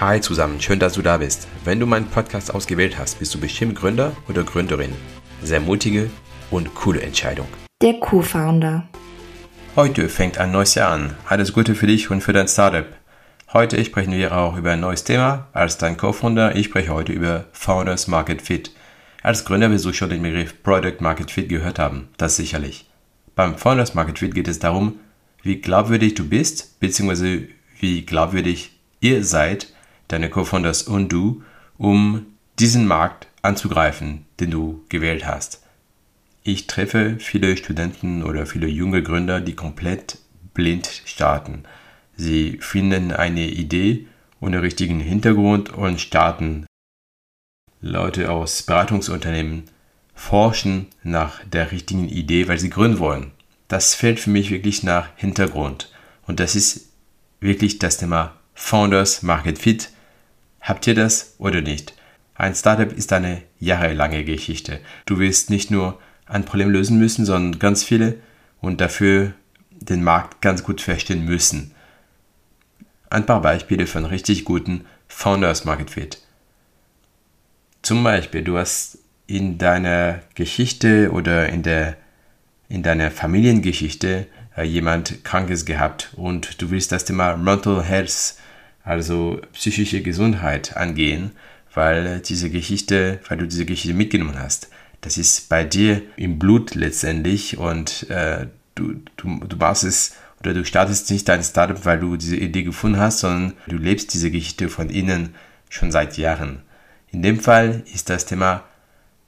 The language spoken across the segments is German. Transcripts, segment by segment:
Hi zusammen, schön, dass du da bist. Wenn du meinen Podcast ausgewählt hast, bist du bestimmt Gründer oder Gründerin. Sehr mutige und coole Entscheidung. Der Co-Founder. Heute fängt ein neues Jahr an. Alles Gute für dich und für dein Startup. Heute sprechen wir auch über ein neues Thema. Als dein Co-Founder, ich spreche heute über Founders Market Fit. Als Gründer wirst du schon den Begriff Product Market Fit gehört haben, das sicherlich. Beim Founders Market Fit geht es darum, wie glaubwürdig du bist, beziehungsweise wie glaubwürdig ihr seid, deine Co-Founders und du, um diesen Markt anzugreifen, den du gewählt hast. Ich treffe viele Studenten oder viele junge Gründer, die komplett blind starten. Sie finden eine Idee ohne richtigen Hintergrund und starten. Leute aus Beratungsunternehmen forschen nach der richtigen Idee, weil sie gründen wollen. Das fällt für mich wirklich nach Hintergrund. Und das ist wirklich das Thema Founders Market Fit Habt ihr das oder nicht? Ein Startup ist eine jahrelange Geschichte. Du wirst nicht nur ein Problem lösen müssen, sondern ganz viele und dafür den Markt ganz gut verstehen müssen. Ein paar Beispiele von richtig guten Founders Market Fit. Zum Beispiel, du hast in deiner Geschichte oder in, der, in deiner Familiengeschichte äh, jemand Krankes gehabt und du willst das Thema Mental Health also psychische Gesundheit angehen, weil diese Geschichte, weil du diese Geschichte mitgenommen hast. Das ist bei dir im Blut letztendlich und äh, du, du, du machst es oder du startest nicht dein Startup, weil du diese Idee gefunden hast, sondern du lebst diese Geschichte von innen schon seit Jahren. In dem Fall ist das Thema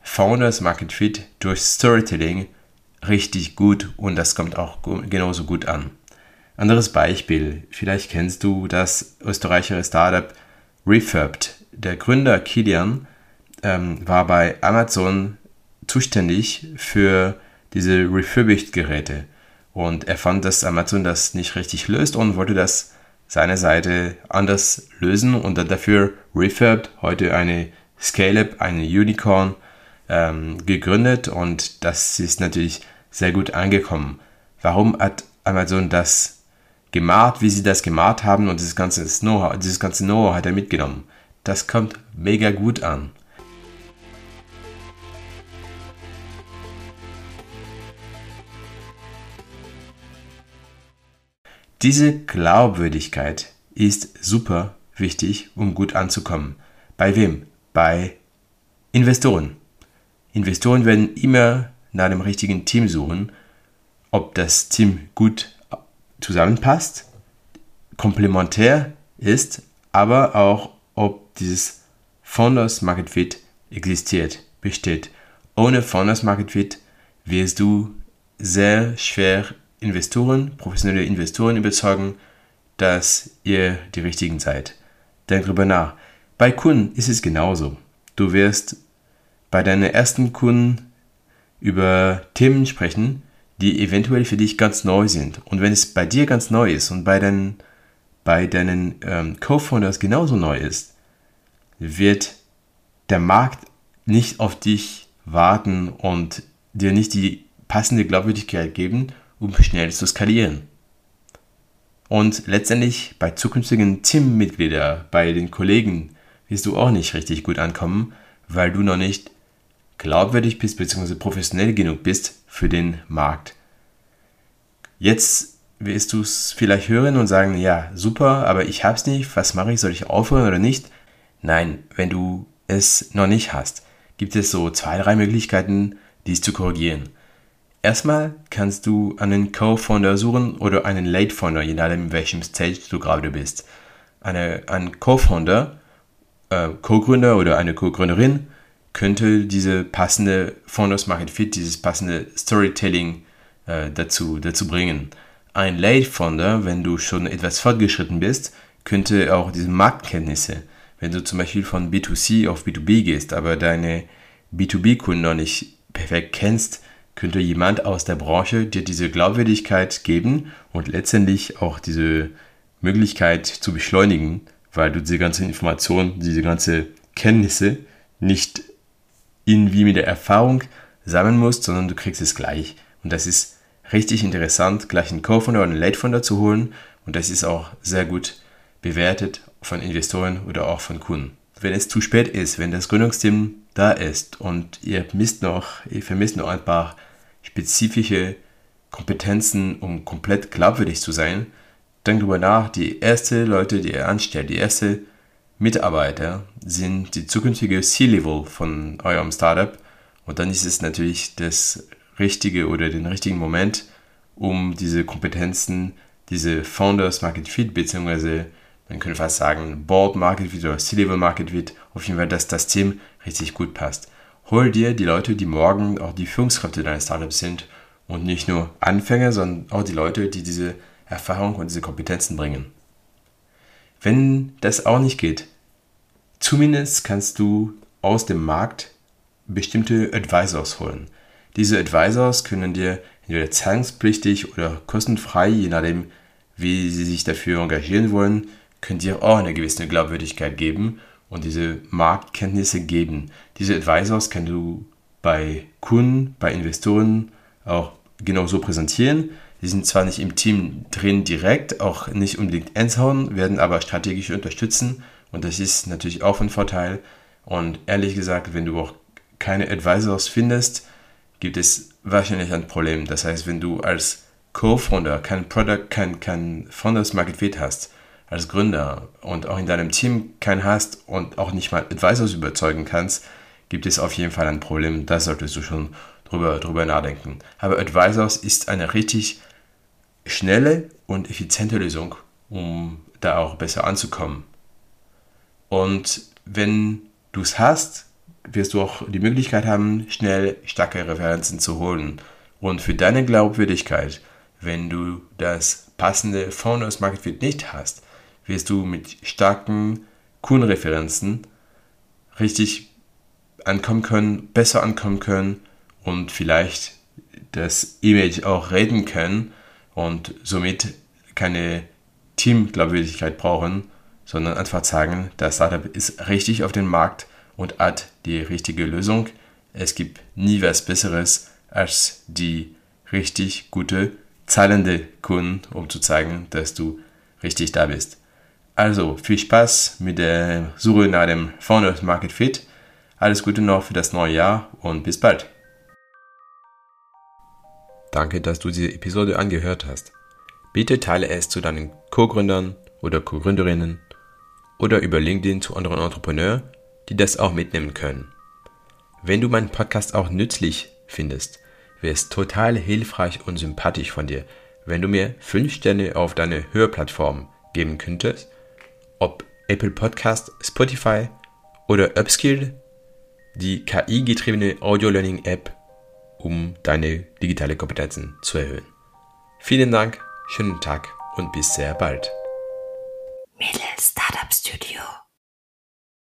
Founders Market Fit durch Storytelling richtig gut und das kommt auch genauso gut an. Anderes Beispiel, vielleicht kennst du das österreichische Startup Refurbed. Der Gründer Kilian ähm, war bei Amazon zuständig für diese Refurbished-Geräte und er fand, dass Amazon das nicht richtig löst und wollte das seine Seite anders lösen und hat dafür Refurbed, heute eine Scale-Up, eine Unicorn, ähm, gegründet und das ist natürlich sehr gut angekommen. Warum hat Amazon das gemacht, wie sie das gemacht haben und dieses ganze Know-how, Know-how hat er mitgenommen. Das kommt mega gut an. Diese Glaubwürdigkeit ist super wichtig, um gut anzukommen. Bei wem? Bei Investoren. Investoren werden immer nach dem richtigen Team suchen, ob das Team gut zusammenpasst, komplementär ist, aber auch ob dieses Founders Market Fit existiert, besteht. Ohne Founders Market Fit wirst du sehr schwer Investoren, professionelle Investoren überzeugen, dass ihr die richtigen seid. Denk drüber nach. Bei Kunden ist es genauso. Du wirst bei deinen ersten Kunden über Themen sprechen, die eventuell für dich ganz neu sind. Und wenn es bei dir ganz neu ist und bei deinen, bei deinen ähm, Co-Founders genauso neu ist, wird der Markt nicht auf dich warten und dir nicht die passende Glaubwürdigkeit geben, um schnell zu skalieren. Und letztendlich bei zukünftigen Teammitgliedern, bei den Kollegen, wirst du auch nicht richtig gut ankommen, weil du noch nicht glaubwürdig bist bzw. professionell genug bist für den Markt. Jetzt wirst du es vielleicht hören und sagen, ja, super, aber ich hab's nicht, was mache ich, soll ich aufhören oder nicht? Nein, wenn du es noch nicht hast, gibt es so zwei, drei Möglichkeiten, dies zu korrigieren. Erstmal kannst du einen Co-Founder suchen oder einen Late-Founder, je nachdem, in welchem Stage du gerade bist. Eine, ein Co-Founder, äh, Co-Gründer oder eine Co-Gründerin könnte diese passende Founders Market Fit, dieses passende Storytelling äh, dazu, dazu bringen. Ein Late Founder, wenn du schon etwas fortgeschritten bist, könnte auch diese Marktkenntnisse, wenn du zum Beispiel von B2C auf B2B gehst, aber deine B2B-Kunden noch nicht perfekt kennst, könnte jemand aus der Branche dir diese Glaubwürdigkeit geben und letztendlich auch diese Möglichkeit zu beschleunigen, weil du diese ganze Information, diese ganze Kenntnisse nicht irgendwie mit der Erfahrung sammeln musst, sondern du kriegst es gleich. Und das ist richtig interessant, gleich einen Co-Founder oder einen Late-Founder zu holen. Und das ist auch sehr gut bewertet von Investoren oder auch von Kunden. Wenn es zu spät ist, wenn das Gründungsteam da ist und ihr misst noch, ihr vermisst noch ein paar spezifische Kompetenzen, um komplett glaubwürdig zu sein, denkt darüber nach, die erste Leute, die ihr anstellt, die erste Mitarbeiter sind die zukünftige C-Level von eurem Startup und dann ist es natürlich das richtige oder den richtigen Moment, um diese Kompetenzen, diese Founders Market Fit, beziehungsweise man könnte fast sagen Board Market Fit oder C-Level Market Fit, auf jeden Fall, dass das Team richtig gut passt. Hol dir die Leute, die morgen auch die Führungskräfte deines Startups sind und nicht nur Anfänger, sondern auch die Leute, die diese Erfahrung und diese Kompetenzen bringen. Wenn das auch nicht geht, zumindest kannst du aus dem Markt bestimmte Advisors holen. Diese Advisors können dir entweder zahlungspflichtig oder kostenfrei, je nachdem, wie sie sich dafür engagieren wollen, können dir auch eine gewisse Glaubwürdigkeit geben und diese Marktkenntnisse geben. Diese Advisors kannst du bei Kunden, bei Investoren auch genauso präsentieren. Die sind zwar nicht im Team drin direkt, auch nicht unbedingt Endshauen, werden aber strategisch unterstützen und das ist natürlich auch ein Vorteil. Und ehrlich gesagt, wenn du auch keine Advisors findest, gibt es wahrscheinlich ein Problem. Das heißt, wenn du als Co-Founder kein Product, kein, kein Founders Market Fit hast, als Gründer und auch in deinem Team keinen hast und auch nicht mal Advisors überzeugen kannst, gibt es auf jeden Fall ein Problem. Da solltest du schon drüber, drüber nachdenken. Aber Advisors ist eine richtig schnelle und effiziente Lösung, um da auch besser anzukommen. Und wenn du es hast, wirst du auch die Möglichkeit haben, schnell starke Referenzen zu holen. Und für deine Glaubwürdigkeit, wenn du das passende Founders Market Fit nicht hast, wirst du mit starken Kundenreferenzen richtig ankommen können, besser ankommen können und vielleicht das Image auch reden können und somit keine Teamglaubwürdigkeit brauchen, sondern einfach sagen, das Startup ist richtig auf dem Markt und hat die richtige Lösung. Es gibt nie was Besseres als die richtig gute, zahlende Kunden, um zu zeigen, dass du richtig da bist. Also viel Spaß mit der Suche nach dem Founders Market Fit. Alles Gute noch für das neue Jahr und bis bald. Danke, dass du diese Episode angehört hast. Bitte teile es zu deinen Co-Gründern oder Co-Gründerinnen oder über LinkedIn zu anderen Entrepreneuren, die das auch mitnehmen können. Wenn du meinen Podcast auch nützlich findest, wäre es total hilfreich und sympathisch von dir, wenn du mir 5 Sterne auf deine Hörplattform geben könntest, ob Apple Podcast, Spotify oder Upskill, die KI-getriebene Audio-Learning-App um deine digitale Kompetenzen zu erhöhen. Vielen Dank, schönen Tag und bis sehr bald. Middle Startup Studio.